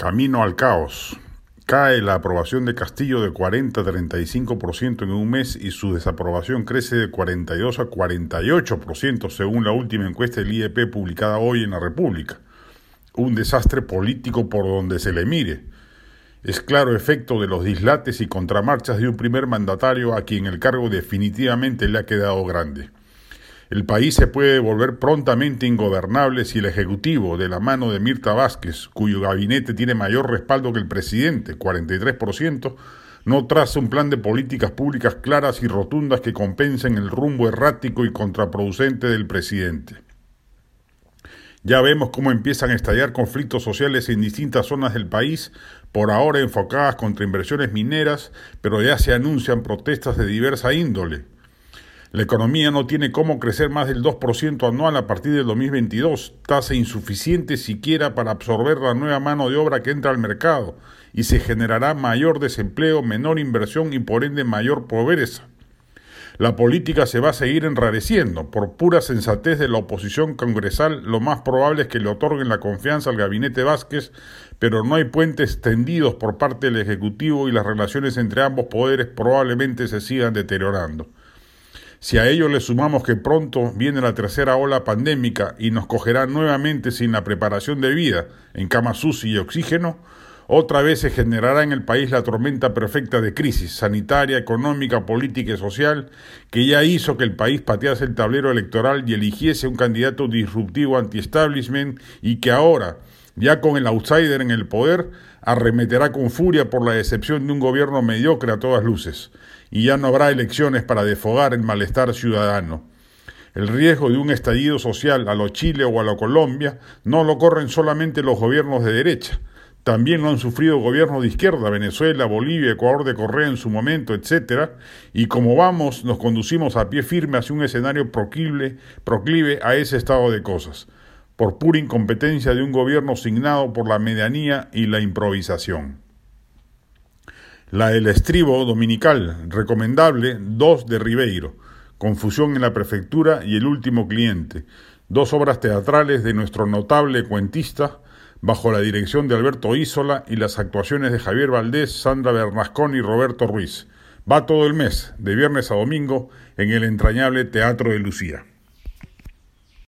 Camino al caos. Cae la aprobación de Castillo de 40 a 35% en un mes y su desaprobación crece de 42 a 48% según la última encuesta del IEP publicada hoy en la República. Un desastre político por donde se le mire. Es claro efecto de los dislates y contramarchas de un primer mandatario a quien el cargo definitivamente le ha quedado grande. El país se puede volver prontamente ingobernable si el Ejecutivo, de la mano de Mirta Vázquez, cuyo gabinete tiene mayor respaldo que el presidente, 43%, no traza un plan de políticas públicas claras y rotundas que compensen el rumbo errático y contraproducente del presidente. Ya vemos cómo empiezan a estallar conflictos sociales en distintas zonas del país, por ahora enfocadas contra inversiones mineras, pero ya se anuncian protestas de diversa índole. La economía no tiene cómo crecer más del 2% anual a partir del 2022, tasa insuficiente siquiera para absorber la nueva mano de obra que entra al mercado, y se generará mayor desempleo, menor inversión y por ende mayor pobreza. La política se va a seguir enrareciendo. Por pura sensatez de la oposición congresal, lo más probable es que le otorguen la confianza al gabinete Vázquez, pero no hay puentes tendidos por parte del Ejecutivo y las relaciones entre ambos poderes probablemente se sigan deteriorando. Si a ello le sumamos que pronto viene la tercera ola pandémica y nos cogerá nuevamente sin la preparación de vida en cama sucia y oxígeno, otra vez se generará en el país la tormenta perfecta de crisis sanitaria, económica, política y social que ya hizo que el país patease el tablero electoral y eligiese un candidato disruptivo anti-establishment y que ahora, ya con el outsider en el poder, arremeterá con furia por la decepción de un gobierno mediocre a todas luces. Y ya no habrá elecciones para defogar el malestar ciudadano. El riesgo de un estallido social a lo Chile o a lo Colombia no lo corren solamente los gobiernos de derecha, también lo han sufrido gobiernos de izquierda, Venezuela, Bolivia, Ecuador de Correa en su momento, etcétera, y como vamos, nos conducimos a pie firme hacia un escenario proclive, proclive a ese estado de cosas, por pura incompetencia de un gobierno signado por la medianía y la improvisación. La El Estribo Dominical, recomendable, dos de Ribeiro, Confusión en la Prefectura y El Último Cliente, dos obras teatrales de nuestro notable cuentista, bajo la dirección de Alberto Isola y las actuaciones de Javier Valdés, Sandra Bernascón y Roberto Ruiz. Va todo el mes, de viernes a domingo, en el entrañable Teatro de Lucía.